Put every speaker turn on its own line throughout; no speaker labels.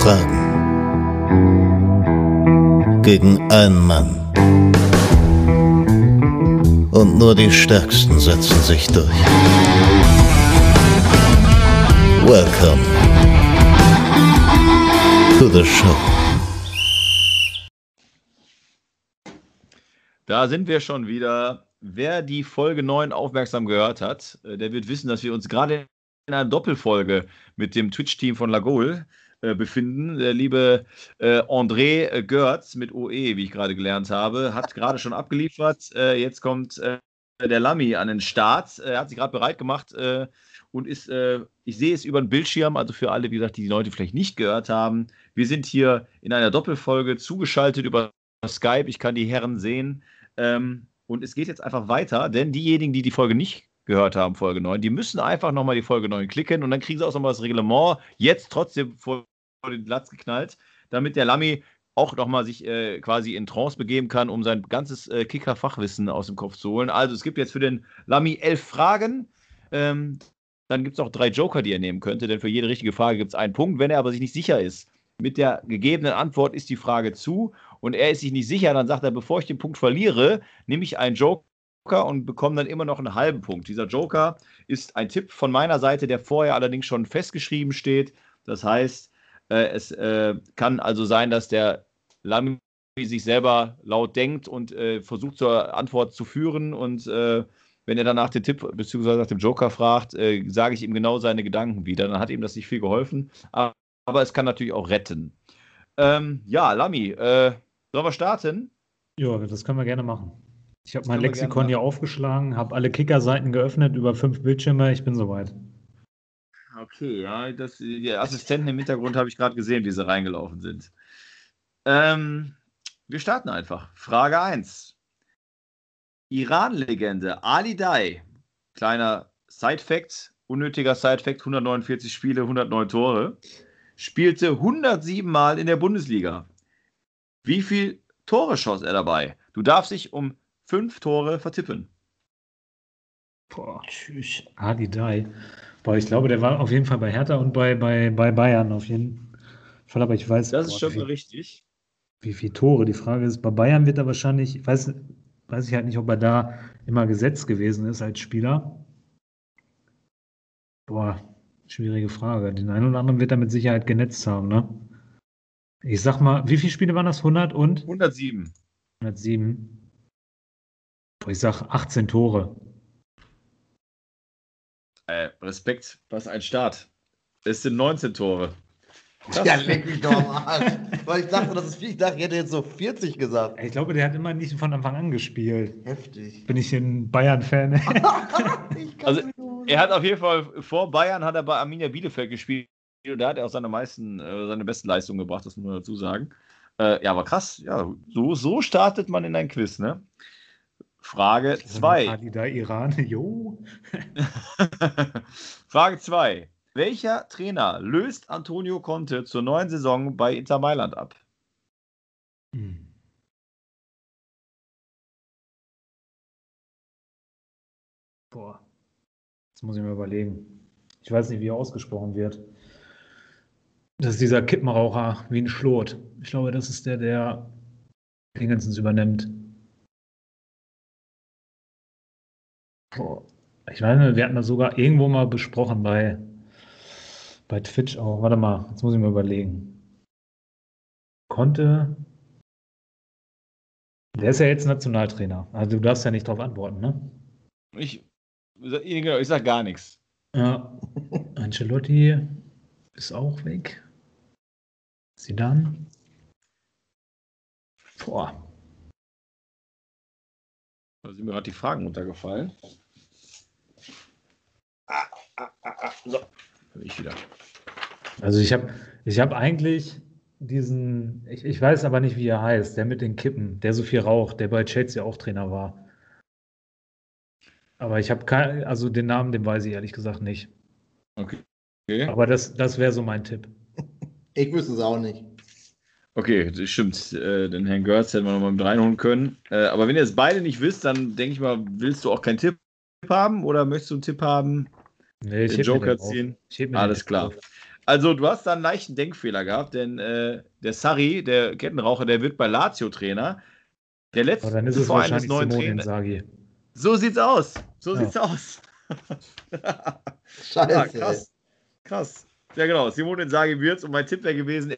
Fragen. Gegen einen Mann. Und nur die Stärksten setzen sich durch. Welcome to the show.
Da sind wir schon wieder. Wer die Folge 9 aufmerksam gehört hat, äh, der wird wissen, dass wir uns gerade in einer Doppelfolge mit dem Twitch-Team von Lagol befinden. Der liebe äh, André Görz mit OE, wie ich gerade gelernt habe, hat gerade schon abgeliefert. Äh, jetzt kommt äh, der Lami an den Start. Er hat sich gerade bereit gemacht äh, und ist, ich sehe es über den Bildschirm, also für alle, wie gesagt, die die Leute vielleicht nicht gehört haben. Wir sind hier in einer Doppelfolge zugeschaltet über Skype. Ich kann die Herren sehen. Ähm, und es geht jetzt einfach weiter, denn diejenigen, die die Folge nicht gehört haben, Folge 9, die müssen einfach nochmal die Folge 9 klicken und dann kriegen sie auch nochmal das Reglement jetzt trotzdem vor, den Platz geknallt, damit der Lami auch nochmal sich äh, quasi in Trance begeben kann, um sein ganzes äh, Kicker-Fachwissen aus dem Kopf zu holen. Also es gibt jetzt für den Lami elf Fragen. Ähm, dann gibt es auch drei Joker, die er nehmen könnte, denn für jede richtige Frage gibt es einen Punkt. Wenn er aber sich nicht sicher ist, mit der gegebenen Antwort ist die Frage zu und er ist sich nicht sicher, dann sagt er, bevor ich den Punkt verliere, nehme ich einen Joker und bekomme dann immer noch einen halben Punkt. Dieser Joker ist ein Tipp von meiner Seite, der vorher allerdings schon festgeschrieben steht. Das heißt, äh, es äh, kann also sein, dass der Lamy sich selber laut denkt und äh, versucht zur Antwort zu führen und äh, wenn er danach den Tipp bzw. nach dem Joker fragt, äh, sage ich ihm genau seine Gedanken wieder. Dann hat ihm das nicht viel geholfen, aber, aber es kann natürlich auch retten. Ähm, ja, Lami, äh, Sollen wir starten?
Ja, das können wir gerne machen. Ich habe mein Lexikon hier aufgeschlagen, habe alle Kicker-Seiten geöffnet, über fünf Bildschirme, ich bin soweit.
Okay, ja, das, die Assistenten im Hintergrund habe ich gerade gesehen, wie sie reingelaufen sind. Ähm, wir starten einfach. Frage 1. Iran-Legende Ali Dai, kleiner Side-Fact, unnötiger Side-Fact, 149 Spiele, 109 Tore, spielte 107 Mal in der Bundesliga. Wie viel Tore schoss er dabei? Du darfst dich um fünf Tore vertippen.
Boah, tschüss. Adi Dai. Boah, ich glaube, der war auf jeden Fall bei Hertha und bei, bei, bei Bayern auf jeden Fall, aber ich weiß.
Das
boah,
ist schon wie, richtig.
Wie viele Tore? Die Frage ist, bei Bayern wird er wahrscheinlich, ich weiß, weiß ich halt nicht, ob er da immer gesetzt gewesen ist als Spieler. Boah, schwierige Frage. Den einen oder anderen wird er mit Sicherheit genetzt haben, ne? Ich sag mal, wie viele Spiele waren das? 100 und?
107.
107. Ich sag 18 Tore.
Äh, Respekt, was ein Start. Es sind 19 Tore.
Das ja, leck mich doch am Arsch. Weil ich dachte, das ist viel. Ich dachte, ich hätte jetzt so 40 gesagt.
Ich glaube, der hat immer nicht von Anfang an gespielt.
Heftig.
Bin ich ein Bayern-Fan?
also, er hat auf jeden Fall vor Bayern hat er bei Arminia Bielefeld gespielt und da hat er auch seine meisten, äh, seine besten Leistungen gebracht, das muss man dazu sagen. Äh, ja, aber krass, ja, so, so startet man in ein Quiz, ne? Frage 2.
Da Iran, jo.
Frage 2. Welcher Trainer löst Antonio Conte zur neuen Saison bei Inter Mailand ab? Hm.
Boah. Jetzt muss ich mir überlegen. Ich weiß nicht, wie er ausgesprochen wird. Das ist dieser Kippenraucher wie ein Schlot. Ich glaube, das ist der, der Dingensens übernimmt. Ich meine, wir hatten das sogar irgendwo mal besprochen bei, bei Twitch auch. Warte mal, jetzt muss ich mir überlegen. Konnte. Der ist ja jetzt Nationaltrainer. Also du darfst ja nicht darauf antworten, ne?
Ich, ich sag gar nichts.
Ja. Ancelotti ist auch weg. Sie dann. Boah.
Da sind mir gerade die Fragen runtergefallen.
So. Ich wieder. Also ich habe ich hab eigentlich diesen, ich, ich weiß aber nicht, wie er heißt, der mit den Kippen, der so viel raucht, der bei Chelsea auch Trainer war. Aber ich habe kein, also den Namen, den weiß ich ehrlich gesagt nicht.
Okay.
Aber das, das wäre so mein Tipp.
Ich wüsste es auch nicht.
Okay, das stimmt. Äh, den Herrn Görz hätten wir nochmal mit reinholen können. Äh, aber wenn ihr es beide nicht wisst, dann denke ich mal, willst du auch keinen Tipp haben oder möchtest du einen Tipp haben?
Nee, ich den Joker ziehen?
Alles klar. Auf. Also, du hast da einen leichten Denkfehler gehabt, denn äh, der Sarri, der Kettenraucher, der wird bei Lazio Trainer. Der letzte
Aber dann ist es
Verein des
wahrscheinlich
neuen
Simone
Trainers.
Inzaghi.
So sieht's aus. So
Ja.
sieht's aus.
Scheiße.
Ja, krass. Krass. Ja, genau. Simone Inzaghi wird's und mein Tipp wäre gewesen,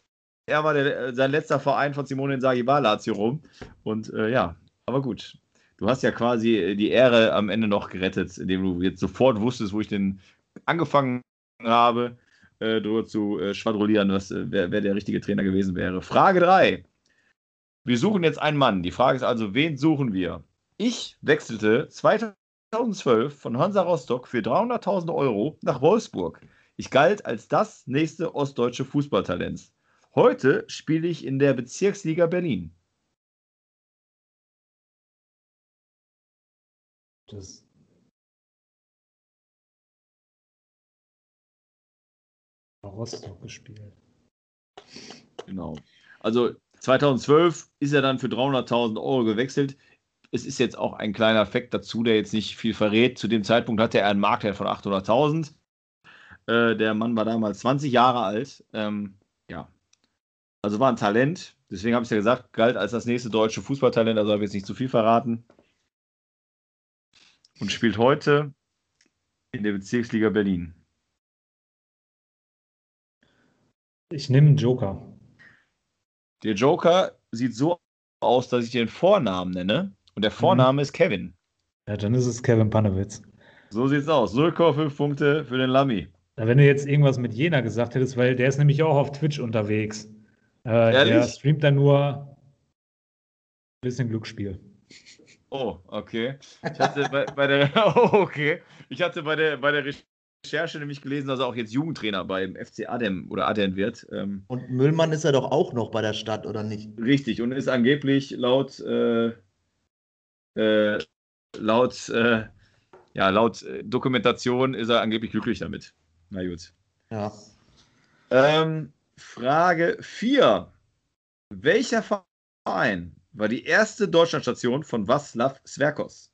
er war der, äh, sein letzter Verein von Simone Inzaghi war Lazio Rom. Und äh, ja, aber gut. Du hast ja quasi äh, die Ehre am Ende noch gerettet, indem du jetzt sofort wusstest, wo ich denn angefangen habe, äh, darüber zu äh, schwadronieren, was, äh, wer, wer der richtige Trainer gewesen wäre. Frage 3. Wir suchen jetzt einen Mann. Die Frage ist also, wen suchen wir? Ich wechselte 2012 von Hansa Rostock für 300.000 Euro nach Wolfsburg. Ich galt als das nächste ostdeutsche Fußballtalent. Heute spiele ich in der Bezirksliga Berlin.
Das Rostock gespielt.
Genau. Also 2012 ist er dann für 300.000 Euro gewechselt. Es ist jetzt auch ein kleiner Fakt dazu, der jetzt nicht viel verrät. Zu dem Zeitpunkt hatte er einen Marktwert von 800.000. Äh, der Mann war damals 20 Jahre alt. Ähm, ja. Also war ein Talent. Deswegen habe ich ja gesagt, galt als das nächste deutsche Fußballtalent. Also habe ich jetzt nicht zu viel verraten. Und spielt heute in der Bezirksliga Berlin.
Ich nehme einen Joker.
Der Joker sieht so aus, dass ich den Vornamen nenne. Und der Vorname ist Kevin.
Ja, dann ist es Kevin Panewitz.
So sieht's aus. 0,5 Punkte für den Lamy.
Ja, Wenn du jetzt irgendwas mit Jena gesagt hättest, weil der ist nämlich auch auf Twitch unterwegs. Äh, der
Ehrlich?
streamt dann nur ein bisschen Glücksspiel.
Oh, okay. Ich hatte bei, bei der, oh, okay. Ich hatte bei der, bei der Recherche nämlich gelesen, dass er auch jetzt Jugendtrainer beim FC Adem oder Aden wird. Ähm,
Und Müllmann ist ja doch auch noch bei der Stadt, oder nicht?
richtig. Und ist angeblich laut, äh, äh, laut, äh, ja, laut äh, Dokumentation ist er angeblich glücklich damit. Na gut.
Ja.
Ähm, Frage 4. Welcher Verein war die erste Deutschlandstation von Václav Sverkos?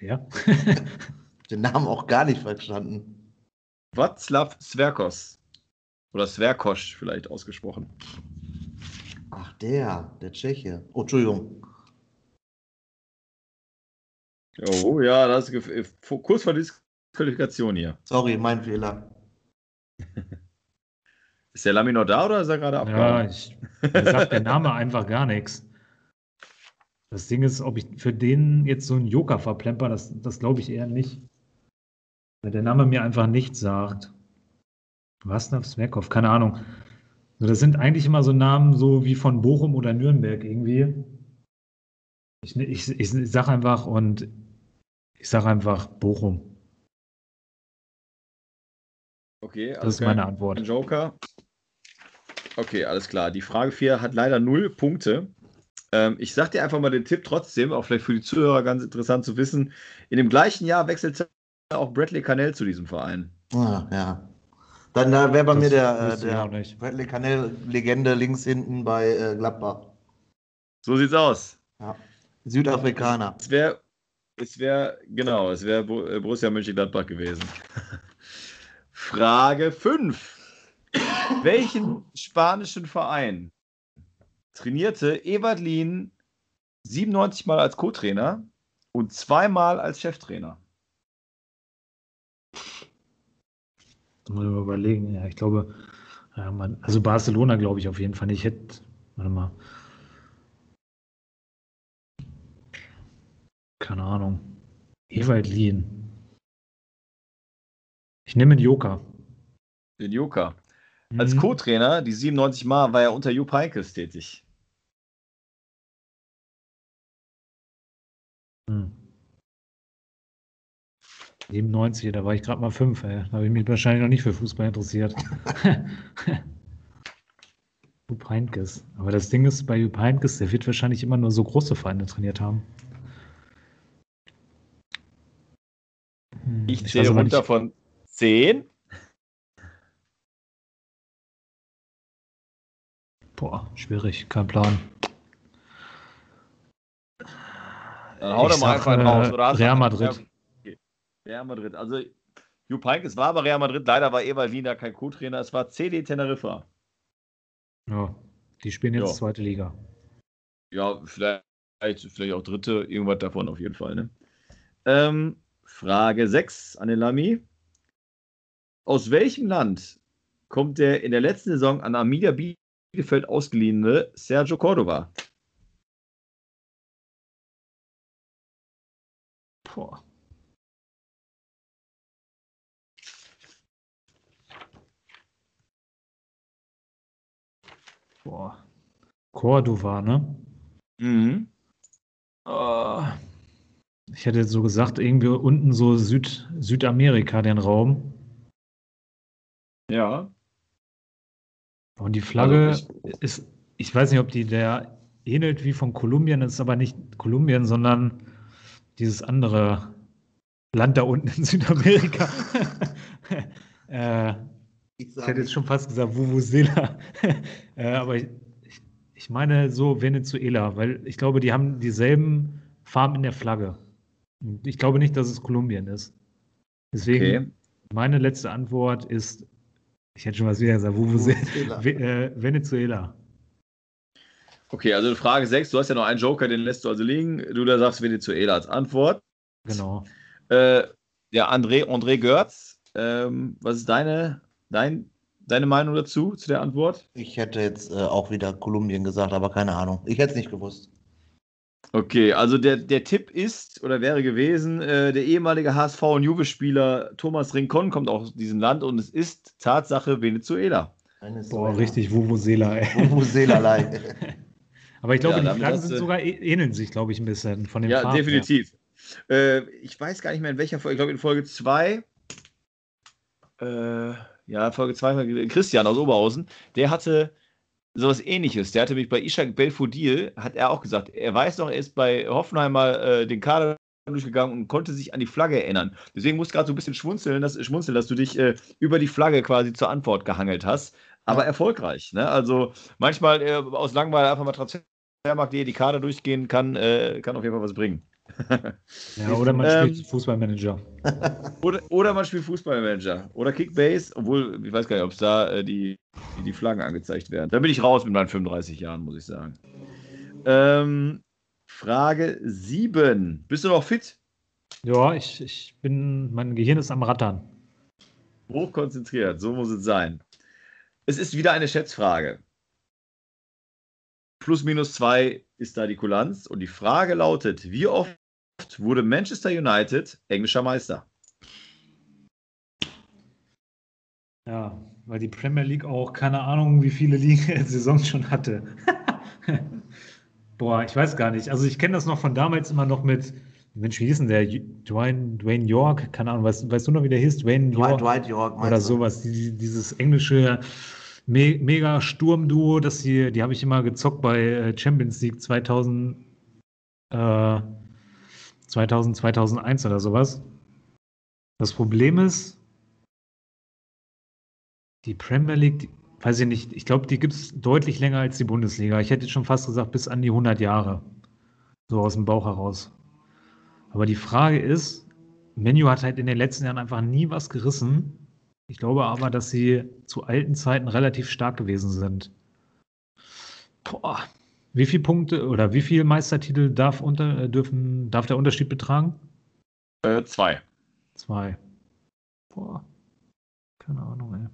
Ja.
Den Namen auch gar nicht verstanden.
Václav Sverkos. Oder Sverkosch vielleicht ausgesprochen.
Ach, der, der Tscheche. Oh, Entschuldigung.
Oh ja, das ist äh, kurz vor Disqualifikation hier.
Sorry, mein Fehler.
Ist der Lami noch da oder ist er gerade
Ja,
abgehauen?
ich, mir sagt der Name einfach gar nichts. Das Ding ist, ob ich für den jetzt so einen Joker verplemper, das, das glaube ich eher nicht. Weil der Name mir einfach nichts sagt. Václav Sverkov, keine Ahnung. So, das sind eigentlich immer so Namen, so wie von Bochum oder Nürnberg irgendwie. Ich, ich, ich sage einfach und ich sage einfach Bochum.
Okay,
Das ist
okay.
meine Antwort.
Ein Joker. Okay, alles klar. Die Frage 4 hat leider null Punkte. Ähm, ich sag dir einfach mal den Tipp trotzdem, auch vielleicht für die Zuhörer ganz interessant zu wissen. In dem gleichen Jahr wechselte auch Bradley Cannell zu diesem Verein.
Ah, ja. Dann da wäre bei
Das
mir der, äh, der. Bradley Canel-Legende links hinten bei äh, Gladbach.
So sieht's aus.
Ja. Südafrikaner.
Es wäre, es wäre, genau, es wäre äh, Borussia Mönchengladbach gewesen. Frage 5. Welchen spanischen Verein trainierte Ewald Lien 97 Mal als Co-Trainer und zweimal als Cheftrainer?
Da muss ich mal überlegen. Ja, ich glaube, man, also Barcelona glaube ich auf jeden Fall nicht. Ich hätte, warte mal. Keine Ahnung. Ewald Lien. Ich nehme einen Joker.
Den Joker. Als
Mhm.
Co-Trainer, die 97 Mal, war er unter Jupp Heynckes tätig.
Hm. 97, da war ich gerade mal fünf, ey. Da habe ich mich wahrscheinlich noch nicht für Fußball interessiert. Jupp Heynckes. Aber das Ding ist, bei Jupp Heynckes, der wird wahrscheinlich immer nur so große Vereine trainiert haben. Hm,
Ich
weiß
zähle runter
nicht-
von 10.
Boah, schwierig, kein Plan.
Dann hau
Ich
doch mal einfach raus.
äh,
Oder du-
Real Madrid.
Real Madrid. Also Jupp Heynckes war bei Real Madrid, leider war Ewald Wiener kein Co-Trainer, es war CD Teneriffa.
Ja, die spielen jetzt
Ja.
zweite Liga.
Ja, vielleicht, vielleicht auch dritte, irgendwas davon auf jeden Fall. Ne? Ähm, Frage 6 an den Lamy. Aus welchem Land kommt der in der letzten Saison an Arminia Bielefeld ausgeliehene Sergio Cordova?
Boah. Boah. Cordova, ne?
Mhm.
Ah. Ich hätte jetzt so gesagt, irgendwie unten so Süd, Südamerika, den Raum.
Ja.
Und die Flagge
Also
ist, ich weiß nicht, ob die der ähnelt wie von Kolumbien, das ist aber nicht Kolumbien, sondern dieses andere Land da unten in Südamerika. äh,
Ich
ich hätte jetzt schon fast gesagt Vuvuzela. äh, aber ich, ich, ich meine so Venezuela, weil ich glaube, die haben dieselben Farben in der Flagge. Und Ich glaube nicht, dass es Kolumbien ist. Deswegen,
Okay.
meine letzte Antwort ist, ich hätte schon was wieder gesagt, Vuvuzela.
Vuvuzela.
Ve äh, Venezuela.
Okay, also Frage 6, du hast ja noch einen Joker, den lässt du also liegen. Du da sagst Venezuela als Antwort.
Genau.
Äh, ja, André, André Görz, ähm, was ist deine, dein, deine Meinung dazu, zu der Antwort?
Ich hätte jetzt äh, auch wieder Kolumbien gesagt, aber keine Ahnung. Ich hätte es nicht gewusst.
Okay, also der, der Tipp ist oder wäre gewesen, äh, der ehemalige HSV- und Juve-Spieler Thomas Rincon kommt aus diesem Land und es ist Tatsache Venezuela.
Boah, richtig Vuvuzela, ey.
Vuvuzela-like.
Aber ich glaube,
Ja,
die Flaggen sind sogar ä- ähneln sich, glaube ich, ein bisschen von den
Ja,
Farben
definitiv. Äh, ich weiß gar nicht mehr in welcher Folge, ich glaube in Folge 2, äh, ja, Folge 2, Christian aus Oberhausen, der hatte sowas ähnliches. Der hatte mich bei Ishak Belfodil, hat er auch gesagt, er weiß noch, er ist bei Hoffenheim mal äh, den Kader durchgegangen und konnte sich an die Flagge erinnern. Deswegen musst du gerade so ein bisschen schmunzeln, dass, schmunzeln, dass du dich äh, über die Flagge quasi zur Antwort gehangelt hast. Aber
Ja.
erfolgreich. Ne? Also manchmal äh, aus Langweil einfach mal Transfermarkt.de die Kader durchgehen kann, äh, kann auf jeden Fall was bringen.
Ja, oder man
Ähm,
spielt Fußballmanager.
Oder, oder man spielt Fußballmanager. Oder Kickbase, obwohl, ich weiß gar nicht, ob es da äh, die, die, die Flaggen angezeigt werden. Da bin ich raus mit meinen 35 Jahren, muss ich sagen. Ähm, Frage 7. Bist du noch fit?
Ja, ich, ich bin, mein Gehirn ist am Rattern.
Hochkonzentriert, so muss es sein. Es ist wieder eine Schätzfrage. Plus minus zwei ist da die Kulanz. Und die Frage lautet: Wie oft wurde Manchester United englischer Meister?
Ja, weil die Premier League auch keine Ahnung, wie viele Ligen Saisons schon hatte. Boah, ich weiß gar nicht. Also ich kenne das noch von damals immer noch mit, Mensch, wie hieß denn der? Dwayne, Dwayne York? Keine Ahnung, weißt, weißt du noch, wie der hieß? Dwayne
Dwight,
York
Dwight York, meinst
oder
du?
sowas. Die, dieses englische Me mega Sturmduo, das die, die habe ich immer gezockt bei äh, Champions League 2000, äh, 2000, 2001 oder sowas. Das Problem ist, die Premier League, die, weiß ich nicht, ich glaube, die gibt es deutlich länger als die Bundesliga. Ich hätte schon fast gesagt, bis an die 100 Jahre. So aus dem Bauch heraus. Aber die Frage ist, Menu hat halt in den letzten Jahren einfach nie was gerissen. Ich glaube aber, dass sie zu alten Zeiten relativ stark gewesen sind. Boah. Wie viele Punkte oder wie viele Meistertitel darf, unter, äh, dürfen, darf der Unterschied betragen?
Äh, zwei.
Zwei. Boah. Keine Ahnung, ey.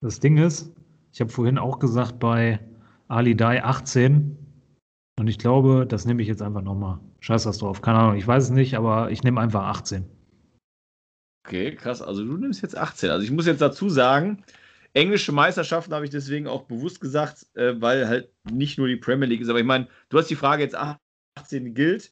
Das Ding ist, ich habe vorhin auch gesagt, bei Ali Dai 18. Und ich glaube, das nehme ich jetzt einfach nochmal. Scheiß das drauf. Keine Ahnung, ich weiß es nicht, aber ich nehme einfach 18.
Okay, krass. Also du nimmst jetzt 18. Also ich muss jetzt dazu sagen, englische Meisterschaften habe ich deswegen auch bewusst gesagt, äh, weil halt nicht nur die Premier League ist. Aber ich meine, du hast die Frage jetzt 18 gilt.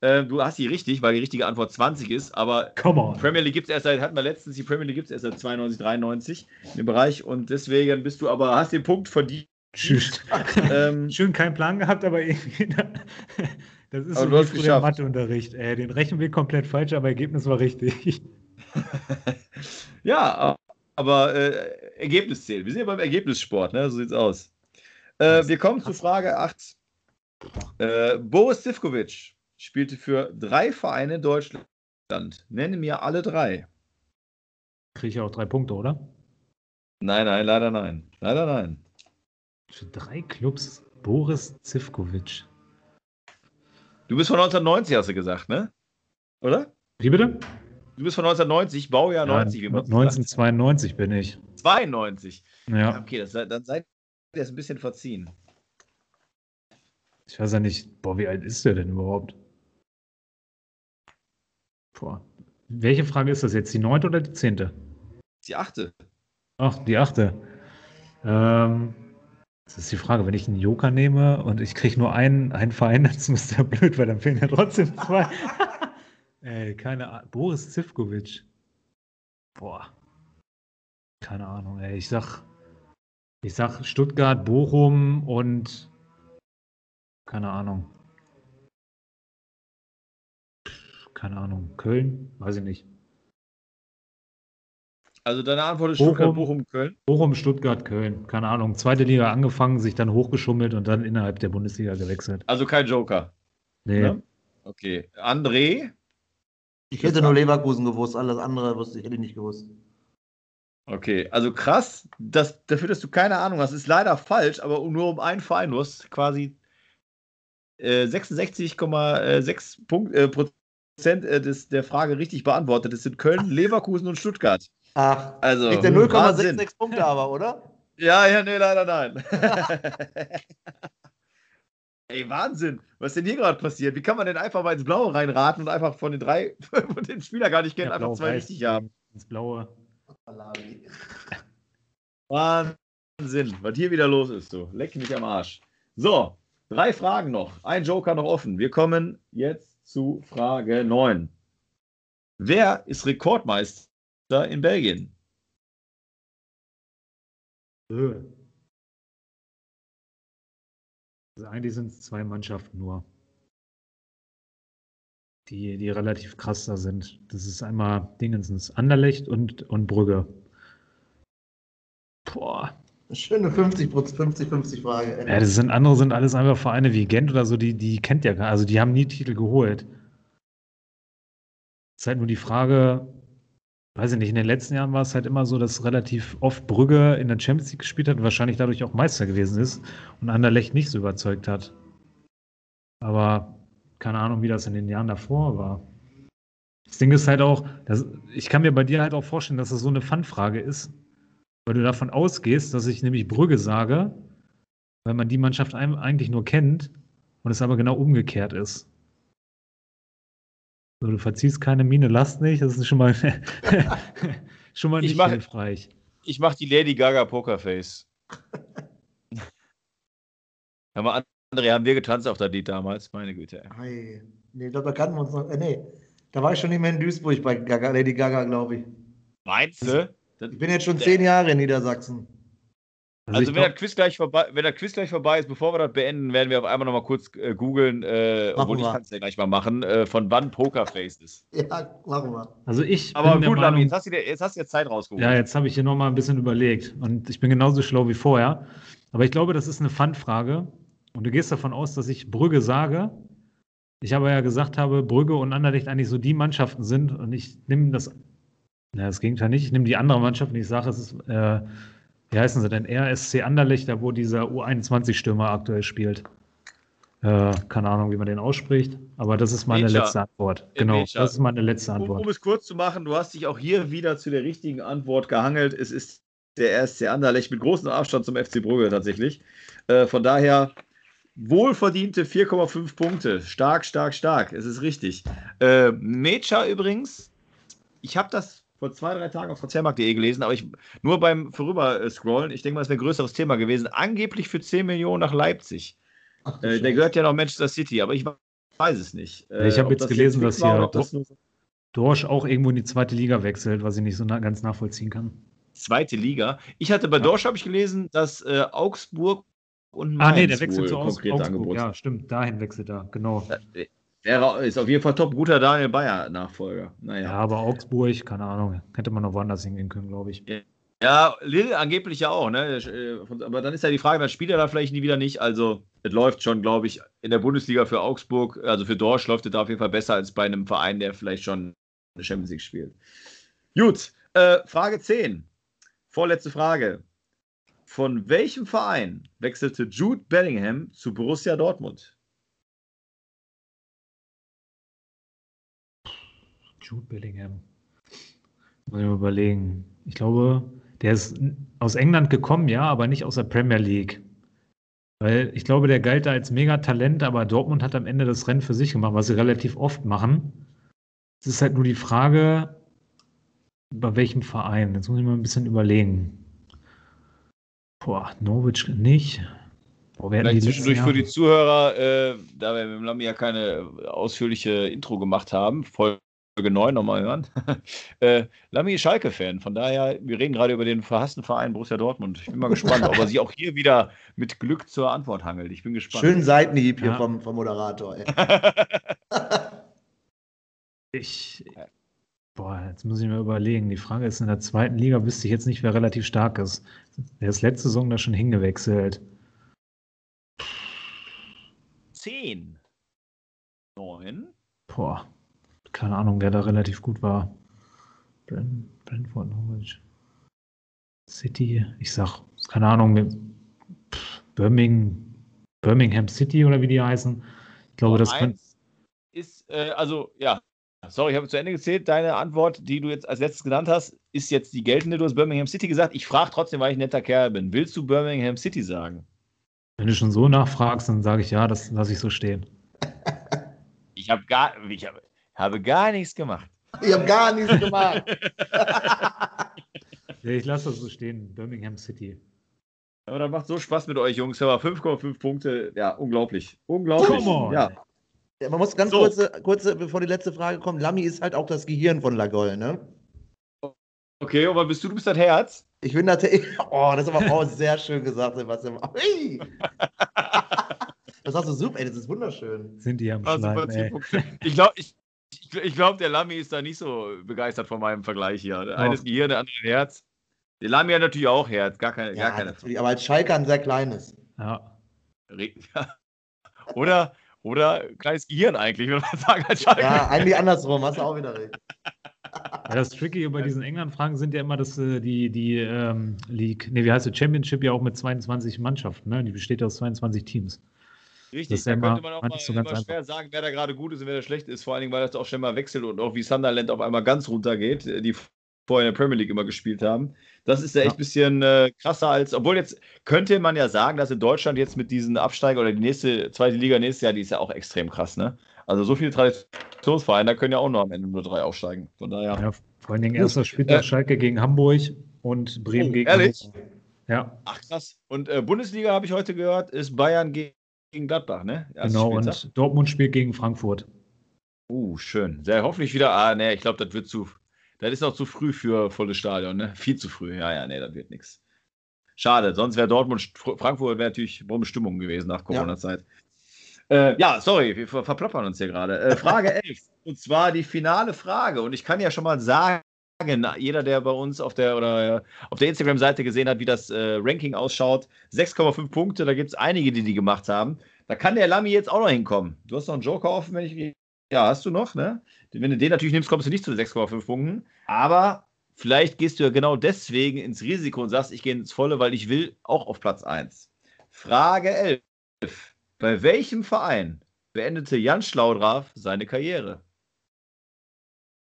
Äh, du hast die richtig, weil die richtige Antwort 20 ist. Aber. Premier League gibt es erst seit, hatten wir letztens, die Premier League gibt es erst seit 92, 93 im Bereich. Und deswegen bist du aber, hast den Punkt verdient.
Tschüss.
Ähm,
Schön keinen Plan gehabt, aber irgendwie. Das ist so
du hast geschafft.
Matheunterricht. Den Rechenweg komplett falsch, aber Ergebnis war richtig.
Ja, aber äh, Ergebnis zählt. Wir sind ja beim Ergebnissport, ne? so sieht's aus. Äh, wir kommen zu Frage 8. Äh, Boris Sivkovic spielte für drei Vereine in Deutschland. Nenne mir alle drei.
kriege ich ja auch drei Punkte, oder?
Nein, nein, leider nein. Leider nein.
Für drei Clubs Boris Zivkovic.
Du bist von 1990, hast du gesagt, ne? Oder?
Wie bitte?
Du bist von 1990, Baujahr 90, wie man sagt.
1992 bin ich.
92. Ja, okay, das, dann seid ihr jetzt ein bisschen verziehen.
ich weiß ja nicht, boah, wie alt ist der denn überhaupt? Boah. Welche Frage ist das jetzt? Die neunte oder die zehnte?
Die achte.
Ach, die achte. Ähm, das ist die Frage, wenn ich einen Joker nehme und ich kriege nur einen, einen Verein, das ist ja blöd, weil dann fehlen ja trotzdem zwei. Ey, keine Ahnung. Boris Zivkovic. Boah. Keine Ahnung, ey. Ich sag, ich sag Stuttgart, Bochum und keine Ahnung. Keine Ahnung. Köln? Weiß ich nicht.
Also deine Antwort ist
Bochum.
Stuttgart, Bochum, Köln.
Bochum, Stuttgart, Köln. Keine Ahnung. Zweite Liga angefangen, sich dann hochgeschummelt und dann innerhalb der Bundesliga gewechselt.
Also kein Joker.
Nee.
Ne? Okay. André.
Ich hätte nur Leverkusen gewusst, alles andere wusste ich, hätte ich nicht gewusst.
Okay, also krass, dass, dafür, dass du keine Ahnung hast, ist leider falsch, aber nur um einen Verein. Du hast quasi äh, 66,6 Punkt, äh, Prozent äh, des, der Frage richtig beantwortet. Das sind Köln, Leverkusen und Stuttgart.
Ach,
Also,
kriegt der
Wahnsinn.
0,66 Punkte aber, oder?
Ja, ja, nee, leider nein. Ey, Wahnsinn. Was ist denn hier gerade passiert? Wie kann man denn einfach mal ins Blaue reinraten und einfach von den drei, von den Spieler gar nicht kennen,
Ja,
einfach zwei richtig haben?
Ins Blaue.
Wahnsinn, was hier wieder los ist, du. Leck mich am Arsch. So, drei Fragen noch. Ein Joker noch offen. Wir kommen jetzt zu Frage 9. Wer ist Rekordmeister in Belgien?
Äh. Also eigentlich sind es zwei Mannschaften nur, die, die relativ krass da sind. Das ist einmal Dingensens Anderlecht und, und Brügge. Boah.
Schöne 50-50 Frage. ey.
Ja, das sind andere sind alles einfach Vereine wie Gent oder so, die, die kennt ja gar, also die haben nie Titel geholt. Es ist halt nur die Frage, weiß ich nicht, in den letzten Jahren war es halt immer so, dass relativ oft Brügge in der Champions League gespielt hat und wahrscheinlich dadurch auch Meister gewesen ist und Anderlecht nicht so überzeugt hat. Aber keine Ahnung, wie das in den Jahren davor war. Das Ding ist halt auch, dass, ich kann mir bei dir halt auch vorstellen, dass das so eine Fun-Frage ist, weil du davon ausgehst, dass ich nämlich Brügge sage, weil man die Mannschaft eigentlich nur kennt und es aber genau umgekehrt ist. So, du verziehst keine Miene, last nicht, das ist schon mal, schon mal
Ich
nicht
mach-
hilfreich.
Ich mach die Lady Gaga Pokerface. Hör mal, André, haben wir getanzt auf der Lied damals? Meine Güte. ey.
Hey. Nee, ich glaube, da kannten wir uns noch. Äh, nee, da war ich schon nicht mehr in Duisburg bei Gaga, Lady Gaga, glaube ich.
Meinst du?
Ich bin jetzt schon zehn Jahre in Niedersachsen.
Also,
ich
wenn,
glaub-
das Quiz gleich vorbei, wenn das Quiz gleich vorbei ist, bevor wir das beenden, werden wir auf einmal noch mal kurz äh, googeln, äh, obwohl ich
wir.
kann es ja gleich mal machen, äh, von wann Pokerface ist.
Ja, machen wir.
also ich
Aber gut, Lami,
Meinung,
jetzt hast, du dir, jetzt hast du dir Zeit rausgeholt.
Ja, jetzt habe ich hier nochmal ein bisschen überlegt und ich bin genauso schlau wie vorher. Aber ich glaube, das ist eine Fun-Frage. Und du gehst davon aus, dass ich Brügge sage. Ich aber ja gesagt habe, Brügge und Anderlecht eigentlich so die Mannschaften sind und ich nehme das, na, das Gegenteil nicht, ich nehme die andere Mannschaft und ich sage, es ist, äh, wie heißen sie denn, RSC Anderlecht, da wo dieser U21-Stürmer aktuell spielt. Äh, keine Ahnung, wie man den ausspricht, aber das ist meine
Mecha.
letzte Antwort. Genau,
Mecha.
das ist meine letzte
Um,
Antwort.
um es kurz zu machen, du hast dich auch hier wieder zu der richtigen Antwort gehangelt. Es ist der RSC Anderlecht mit großem Abstand zum FC Brügge tatsächlich. Äh, von daher wohlverdiente 4,5 Punkte. Stark, stark, stark. Es ist richtig. Äh, Mecha übrigens, ich habe das vor zwei, drei Tagen auf transfermarkt.de gelesen, aber ich nur beim Vorüberscrollen, ich denke mal, es wäre ein größeres Thema gewesen. Angeblich für 10 Millionen nach Leipzig.
Ach,
Äh, der gehört ja noch Manchester City, aber ich weiß es nicht. Äh,
ich hab
ob
jetzt
das
gelesen, dass hier
das
Dorsch auch irgendwo in die zweite Liga wechselt, was ich nicht so na ganz nachvollziehen kann.
zweite Liga. Ich hatte bei
Ja.
Dorsch habe ich gelesen, dass äh, Augsburg und
Ah,
Mainz
nee, der wechselt zu Augsburg.
Angebote.
Ja, stimmt, dahin wechselt er, genau.
Wäre, ist auf jeden Fall top. Guter Daniel Bayer Nachfolger. Naja.
Ja, aber Augsburg, keine Ahnung, hätte man noch woanders hingehen können, glaube ich.
Ja, Lille angeblich ja auch, ne? Äh, Aber dann ist ja die Frage, dann spielt er da vielleicht nie wieder nicht. Also, es läuft schon, glaube ich, in der Bundesliga für Augsburg, also für Dorsch läuft es da auf jeden Fall besser als bei einem Verein, der vielleicht schon eine Champions League spielt. Gut, Äh, Frage 10. Vorletzte Frage. Von welchem Verein wechselte Jude Bellingham zu Borussia Dortmund?
Jude Bellingham. Muss ich mal überlegen. Ich glaube, der ist aus England gekommen, ja, aber nicht aus der Premier League. Weil ich glaube, der galt da als Megatalent, aber Dortmund hat am Ende das Rennen für sich gemacht, was sie relativ oft machen. Es ist halt nur die Frage, bei welchem Verein. Jetzt muss ich mal ein bisschen überlegen. Boah, Norwich nicht. Boah,
Vielleicht
die
zwischendurch
letzten
für die Zuhörer, äh, da wir mit dem Lamy ja keine ausführliche Intro gemacht haben, Folge 9 nochmal hören. äh, Lamy ist Schalke-Fan, von daher, wir reden gerade über den verhassten Verein Borussia Dortmund. Ich bin mal gespannt, ob er sich auch hier wieder mit Glück zur Antwort hangelt. Ich bin gespannt.
Schönen Seitenhieb hier
Ja.
vom, vom Moderator. Ey.
Ich. Boah, jetzt muss ich mir überlegen. Die Frage ist, in der zweiten Liga wüsste ich jetzt nicht, wer relativ stark ist. Der ist letzte Saison da schon hingewechselt.
10. 9.
Boah, keine Ahnung, wer da relativ gut war. Bren, Brentford, Norwich. City, ich sag, keine Ahnung, Birmingham, Birmingham City oder wie die heißen. Ich glaube, das könnte.
Ist, äh, also, ja. Sorry, ich habe zu Ende gezählt. Deine Antwort, die du jetzt als letztes genannt hast, ist jetzt die geltende. Du hast Birmingham City gesagt. Ich frage trotzdem, weil ich ein netter Kerl bin. Willst du Birmingham City sagen?
Wenn du schon so nachfragst, dann sage ich ja, das lasse ich so stehen.
Ich habe gar, ich habe, habe gar nichts gemacht.
Ich habe gar nichts gemacht.
Ich lasse das so stehen. Birmingham City.
Aber das macht so Spaß mit euch, Jungs. Aber 5,5 Punkte, ja, unglaublich. Unglaublich. Ja.
Ja, man muss ganz
So.
kurze, kurze, bevor die letzte Frage kommt, Lamy ist halt auch das Gehirn von Lagoll, ne?
Okay, aber bist du, du bist das Herz?
Ich bin natürlich. Oh, das ist aber auch sehr schön gesagt, Sebastian. Das hast du super, ey, das ist wunderschön.
Sind die am
Ah, super,
Schneiden,
10
ey.
Punkte. Ich glaube, ich, ich, ich glaub, der Lamy ist da nicht so begeistert von meinem Vergleich hier. Der eine ist Gehirn, der andere Herz. Der Lamy hat natürlich auch Herz, gar keine, gar
Ja,
keine
natürlich, aber als Schalke ein sehr kleines.
Ja.
Ja. Oder, oder kleines Gehirn eigentlich, wenn man sagen als Schalke.
Ja, eigentlich andersrum, hast du auch wieder recht.
Ja, das Tricky bei diesen England-Fragen sind ja immer, dass äh, die, die ähm, League, nee, wie heißt die Championship ja auch mit 22 Mannschaften, ne? Die besteht aus 22 Teams.
Richtig,
Das
da
ja
könnte man auch mal
so ganz
immer schwer sagen, wer da gerade gut ist und wer da schlecht ist. Vor allen Dingen, weil das auch schnell mal wechselt und auch wie Sunderland auf einmal ganz runter geht, die vorher in der Premier League immer gespielt haben. Das ist ja echt ein bisschen äh, krasser als, obwohl jetzt könnte man ja sagen, dass in Deutschland jetzt mit diesen Absteiger oder die nächste zweite Liga nächstes Jahr, die ist ja auch extrem krass, ne? Also so viele Traditionsvereine, da können ja auch nur am Ende nur drei aufsteigen. Von daher.
Ja, vor allen Dingen erster Spieltag
Äh,
Schalke gegen Hamburg und Bremen
Oh,
gegen
ehrlich?
Hannover. Ja,
Ach krass. Und äh, Bundesliga habe ich heute gehört, ist Bayern ge- gegen Gladbach, ne? Erstes
genau.
Spieltag.
Und Dortmund spielt gegen Frankfurt.
Uh, schön. Sehr hoffentlich wieder. Ah, nee, ich glaube, das wird zu. Das ist noch zu früh für volles Stadion, ne? Viel zu früh. Ja, ja, nee, das wird nichts. Schade, sonst wäre Dortmund, Fr- Frankfurt wäre natürlich Bombenstimmung gewesen nach Corona-Zeit. Äh, ja, sorry, wir ver verplappern uns hier gerade. Äh, Frage 11. Und zwar die finale Frage. Und ich kann ja schon mal sagen, jeder, der bei uns auf der, oder, äh, auf der Instagram-Seite gesehen hat, wie das äh, Ranking ausschaut, 6,5 Punkte, da gibt es einige, die die gemacht haben. Da kann der Lamy jetzt auch noch hinkommen. Du hast noch einen Joker offen, wenn ich. Ja, hast du noch, ne? Wenn du den natürlich nimmst, kommst du nicht zu den 6,5 Punkten. Aber vielleicht gehst du ja genau deswegen ins Risiko und sagst, ich gehe ins Volle, weil ich will auch auf Platz 1. Frage 11. Bei welchem Verein beendete Jan Schlaudraff seine Karriere?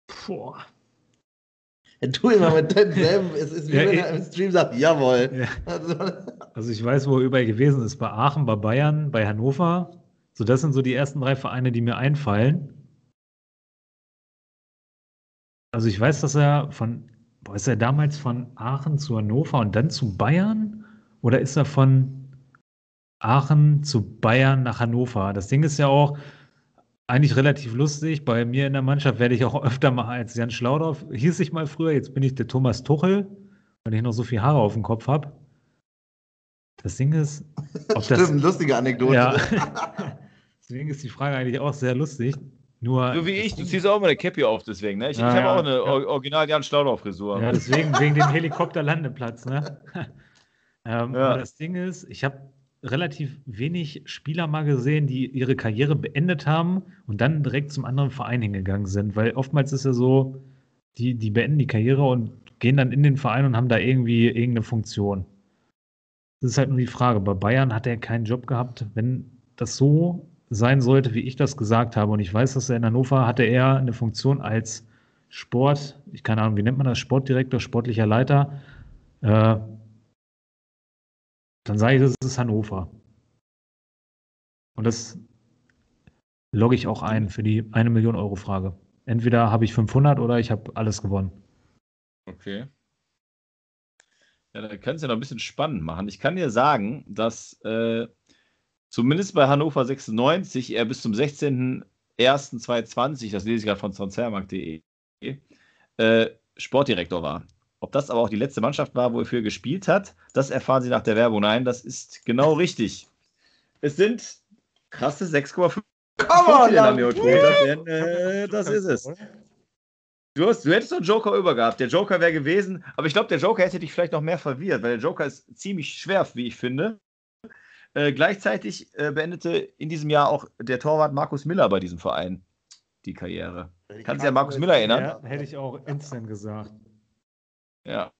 Boah.
Du immer mit demselben, es ist wie
Ja,
wenn er im Stream sagt, jawohl.
Ja.
Also,
Also ich weiß, wo er überall gewesen ist. Bei Aachen, bei Bayern, bei Hannover. So, das sind so die ersten drei Vereine, die mir einfallen. Also ich weiß, dass er von, boah, ist er damals von Aachen zu Hannover und dann zu Bayern? Oder ist er von Aachen zu Bayern nach Hannover? Das Ding ist ja auch eigentlich relativ lustig. Bei mir in der Mannschaft werde ich auch öfter mal als Jan Schlaudorf, hieß ich mal früher, jetzt bin ich der Thomas Tuchel, weil ich noch so viel Haare auf dem Kopf habe. Das Ding ist, ob das,
Stimmt, lustige Anekdote.
ja. Deswegen ist die Frage eigentlich auch sehr lustig. Nur,
So wie ich, du ziehst auch immer eine Cappy auf, deswegen, ne? Ich,
Ja,
ich habe
ja,
auch eine
ja.
Or- Original Jan Schlaudraff-Frisur.
ja, deswegen wegen dem Helikopterlandeplatz, ne? ähm, Das Ding ist, ich habe relativ wenig Spieler mal gesehen, die ihre Karriere beendet haben und dann direkt zum anderen Verein hingegangen sind, weil oftmals ist ja so, die, die beenden die Karriere und gehen dann in den Verein und haben da irgendwie irgendeine Funktion. Das ist halt nur die Frage. Bei Bayern hat er keinen Job gehabt. Wenn das so sein sollte, wie ich das gesagt habe, und ich weiß, dass er in Hannover hatte er eine Funktion als Sport, ich keine Ahnung, wie nennt man das, Sportdirektor, sportlicher Leiter, äh, dann sage ich, das ist Hannover. Und das logge ich auch ein für die eine Million Euro Frage. Entweder habe ich 500 oder ich habe alles gewonnen.
Okay. Ja, da kannst du ja noch ein bisschen spannend machen. Ich kann dir sagen, dass äh, zumindest bei Hannover 96 er bis zum 16.01.2020, das lese ich gerade von transfermarkt.de, äh, Sportdirektor war. Ob das aber auch die letzte Mannschaft war, wo er für gespielt hat, das erfahren Sie nach der Werbung. Nein, das ist genau richtig. Es sind krasse 6,5 Punkte, heute denn äh, das ist es. Du, hast, du hättest doch einen Joker übergehabt. Der Joker wäre gewesen, aber ich glaube, der Joker hätte dich vielleicht noch mehr verwirrt, weil der Joker ist ziemlich schwer, wie ich finde. Äh, gleichzeitig äh, beendete in diesem Jahr auch der Torwart Markus Miller bei diesem Verein die Karriere. Kannst du dich an Markus Miller erinnern?
Ja, hätte ich auch instant gesagt.
Ja.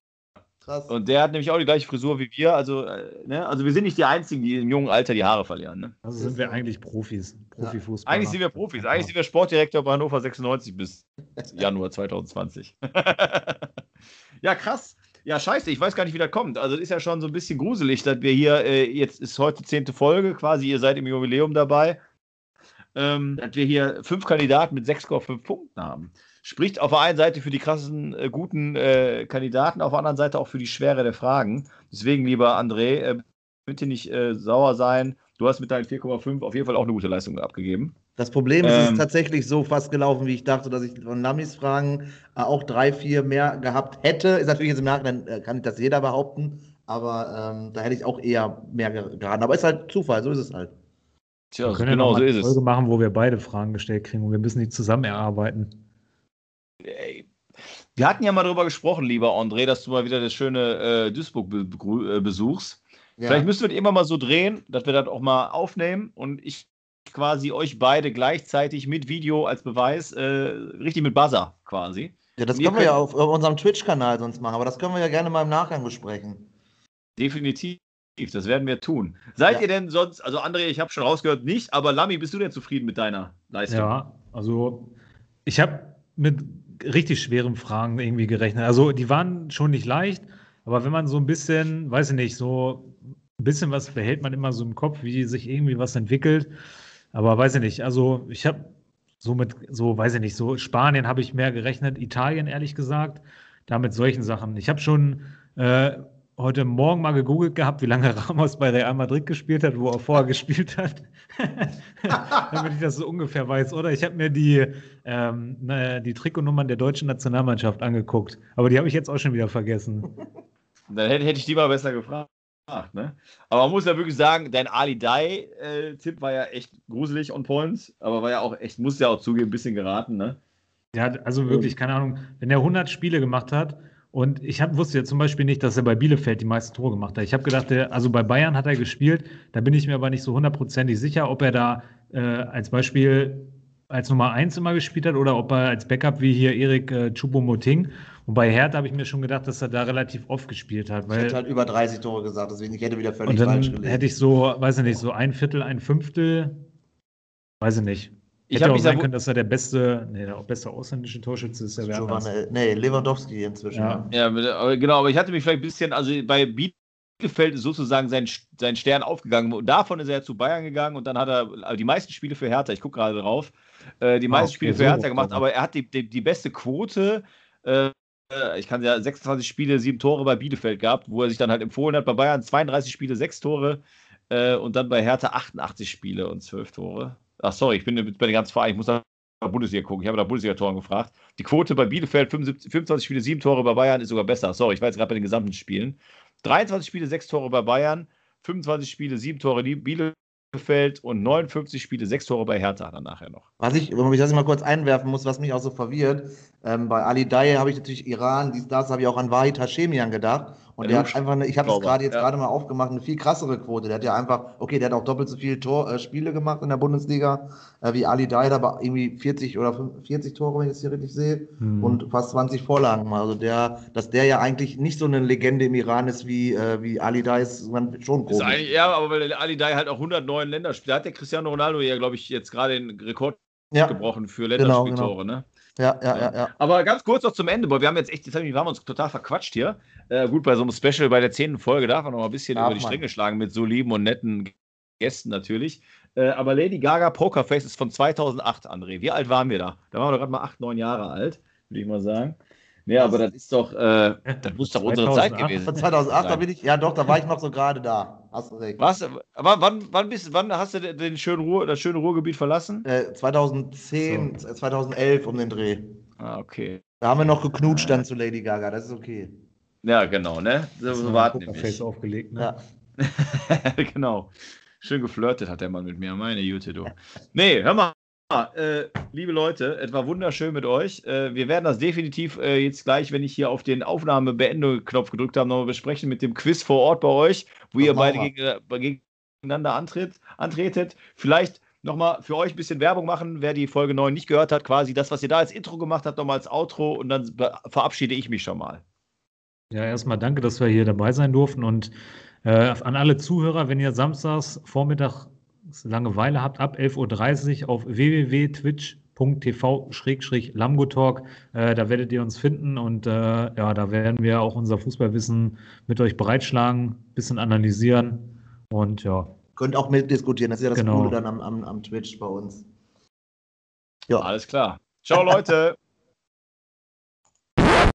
Krass.
Und der hat nämlich auch die gleiche Frisur wie wir. Also, äh, ne? also wir sind nicht die Einzigen, die im jungen Alter die Haare verlieren. Ne?
Also sind wir eigentlich Profis. Profifußballer.
Eigentlich sind wir Profis. Eigentlich sind wir Sportdirektor bei Hannover 96 bis Januar 2020. ja, krass. Ja, scheiße, ich weiß gar nicht, wie das kommt. Also, das ist ja schon so ein bisschen gruselig, dass wir hier, äh, jetzt ist heute zehnte Folge quasi, ihr seid im Jubiläum dabei, ähm, dass wir hier fünf Kandidaten mit 6,5 Punkten haben. Spricht auf der einen Seite für die krassen, äh, guten äh, Kandidaten, auf der anderen Seite auch für die Schwere der Fragen. Deswegen, lieber André, äh, bitte nicht äh, sauer sein. Du hast mit deinen 4,5 auf jeden Fall auch eine gute Leistung abgegeben.
Das Problem ist, es
Ähm.
ist tatsächlich so fast gelaufen, wie ich dachte, dass ich von Lamis Fragen äh, auch drei, vier mehr gehabt hätte. Ist natürlich jetzt im Nachhinein, äh, kann das jeder behaupten, aber ähm, da hätte ich auch eher mehr ge- geraten. Aber ist halt Zufall, so ist es halt.
Tja,
Wir können ja
genau
noch
so
mal
ist
eine
es.
Folge machen, wo wir beide Fragen gestellt kriegen und wir müssen die zusammen erarbeiten.
Wir hatten ja mal darüber gesprochen, lieber André, dass du mal wieder das schöne äh, Duisburg be begrü- äh, besuchst.
Ja.
Vielleicht müssen wir das immer mal so drehen, dass wir das auch mal aufnehmen und ich quasi euch beide gleichzeitig mit Video als Beweis, äh, richtig mit Buzzer quasi.
ja, das können wir ja auf, auf unserem Twitch-Kanal sonst machen, aber das können wir ja gerne mal im Nachgang besprechen.
Definitiv. Das werden wir tun. Seid
Ja.
ihr denn sonst, also André, ich habe schon rausgehört, nicht, aber Lami, bist du denn zufrieden mit deiner Leistung?
Ja, also ich habe mit richtig schweren Fragen irgendwie gerechnet. Also die waren schon nicht leicht, aber wenn man so ein bisschen, weiß ich nicht, so ein bisschen was behält man immer so im Kopf, wie sich irgendwie was entwickelt. Aber weiß ich nicht, also ich habe so mit, so weiß ich nicht, so Spanien habe ich mehr gerechnet, Italien ehrlich gesagt, da mit solchen Sachen. Ich habe schon äh, heute Morgen mal gegoogelt gehabt, wie lange Ramos bei Real Madrid gespielt hat, wo er vorher gespielt hat. Damit ich das so ungefähr weiß. Oder ich habe mir die, ähm, ne, die Trikotnummern der deutschen Nationalmannschaft angeguckt. Aber die habe ich jetzt auch schon wieder vergessen.
Dann hätte, hätte ich die mal besser gefragt. Ne? Aber man muss ja wirklich sagen, dein Ali Dai-Tipp war ja echt gruselig on points, aber war ja auch echt, muss ja auch zugeben, ein bisschen geraten. Ne?
Hat also wirklich, keine Ahnung, wenn er 100 Spiele gemacht hat und ich hab, wusste ja zum Beispiel nicht, dass er bei Bielefeld die meisten Tore gemacht hat. Ich habe gedacht, der, also bei Bayern hat er gespielt, da bin ich mir aber nicht so hundertprozentig sicher, ob er da äh, als Beispiel als Nummer 1 immer gespielt hat oder ob er als Backup wie hier Erik äh, Choupo-Moting. Und bei Hertha habe ich mir schon gedacht, dass er da relativ oft gespielt hat.
Ich
Weil,
hätte halt über 30 Tore gesagt, deswegen ich hätte wieder
und
völlig falsch
dann
gelegen.
hätte ich so, weiß ich nicht, so ein Viertel, ein Fünftel, weiß ich nicht.
Ich
Hätte
habe
auch sein können, dass er der beste, nee, der beste ausländische Torschütze ist. Der.
Giovanni, nee, Lewandowski inzwischen.
Ja.
Ja, genau, aber ich hatte mich vielleicht ein bisschen, also bei Bielefeld ist sozusagen sein, sein Stern aufgegangen. Und davon ist er zu Bayern gegangen und dann hat er also die meisten Spiele für Hertha, ich gucke gerade drauf, äh, die
Ah,
meisten
okay,
Spiele für
so
Hertha gemacht,
hoch.
aber er hat die, die, die beste Quote. Äh, ich kann ja 26 Spiele, sieben Tore bei Bielefeld gehabt, wo er sich dann halt empfohlen hat. Bei Bayern 32 Spiele, sechs Tore äh, und dann bei Hertha 88 Spiele und zwölf Tore. Ach, sorry, ich bin bei den ganzen Vereinen, ich muss nach Bundesliga gucken. Ich habe nach Bundesliga-Toren gefragt. Die Quote bei Bielefeld, 75, 25 Spiele, 7 Tore bei Bayern, ist sogar besser. Sorry, ich war jetzt gerade bei den gesamten Spielen. 23 Spiele, 6 Tore bei Bayern, 25 Spiele, 7 Tore Bielefeld und 59 Spiele, sechs Tore bei Hertha dann nachher noch.
Was ich, wenn ich das mal kurz einwerfen muss, was mich auch so verwirrt, ähm, bei Ali Daye habe ich natürlich Iran, dies, das, habe ich auch an Wahid Hashemian gedacht. Und
Ja,
der hat einfach, eine, ich habe es gerade jetzt
ja.
gerade mal aufgemacht, eine viel krassere Quote. Der hat ja einfach, okay, der hat auch doppelt so viele Tor, äh, Spiele gemacht in der Bundesliga äh, wie Ali Daye, aber irgendwie 40 oder 45 40 Tore, wenn ich das hier richtig sehe,
Hm.
und fast 20 Vorlagen. Also der, dass der ja eigentlich nicht so eine Legende im Iran ist wie, äh, wie Ali Daye, ist man schon
Ist
komisch.
eigentlich, ja, aber weil Ali Dai halt auch 109 Länderspiele, da hat der Cristiano Ronaldo ja, glaube ich, jetzt gerade den Rekord
Ja,
gebrochen für
Genau,
Länderspieltore, ne?
Ja, ja, ja, ja.
Aber ganz kurz noch zum Ende, weil wir haben jetzt echt, jetzt haben wir haben uns total verquatscht hier. Äh, gut, bei so einem Special, bei der zehnten Folge darf man noch mal ein bisschen
Darf
über die
man.
Stränge schlagen mit so lieben und netten Gästen natürlich. Äh, aber Lady Gaga Pokerface ist von 2008, André. Wie alt waren wir da? Da waren wir doch gerade mal acht, neun Jahre alt, würde ich mal sagen. Nee, aber das ist doch, äh, das muss doch unsere Zeit
2008.
gewesen
Von 2008, da
sein.
bin ich, ja doch, da war ich noch so gerade da. Hast du recht.
Was? Wann, wann, bist, wann hast du den schönen Ruhr, das schöne Ruhrgebiet verlassen?
Äh, 2010, äh, 2011 um den Dreh.
Ah, okay.
Da haben wir noch geknutscht dann zu Lady Gaga, das ist okay.
Ja, genau, ne? So, so warten nämlich.
aufgelegt. Ne?
Ja.
genau. Schön geflirtet hat der Mann mit mir, meine Jute, du. Nee, hör mal. Äh, liebe Leute, es war wunderschön mit euch. Äh, wir werden das definitiv äh, jetzt gleich, wenn ich hier auf den Aufnahmebeende-Knopf gedrückt habe, nochmal besprechen mit dem Quiz vor Ort bei euch, wo
Das
ihr beide gegen, gegeneinander antritt, antretet. Vielleicht nochmal für euch ein bisschen Werbung machen, wer die Folge 9 nicht gehört hat, quasi das, was ihr da als Intro gemacht habt, nochmal als Outro und dann verabschiede ich mich schon mal.
Ja, erstmal danke, dass wir hier dabei sein durften und äh, an alle Zuhörer, wenn ihr samstags Vormittag Langeweile habt, ab 11.30 Uhr auf www.twitch.tv-lamgotalk, äh, da werdet ihr uns finden und äh, ja, da werden wir auch unser Fußballwissen mit euch bereitschlagen, bisschen analysieren und ja,
Könnt auch mitdiskutieren, das ist ja das
Genau.
Coole dann am, am, am Twitch bei uns. Ja,
Alles klar. Ciao, Leute.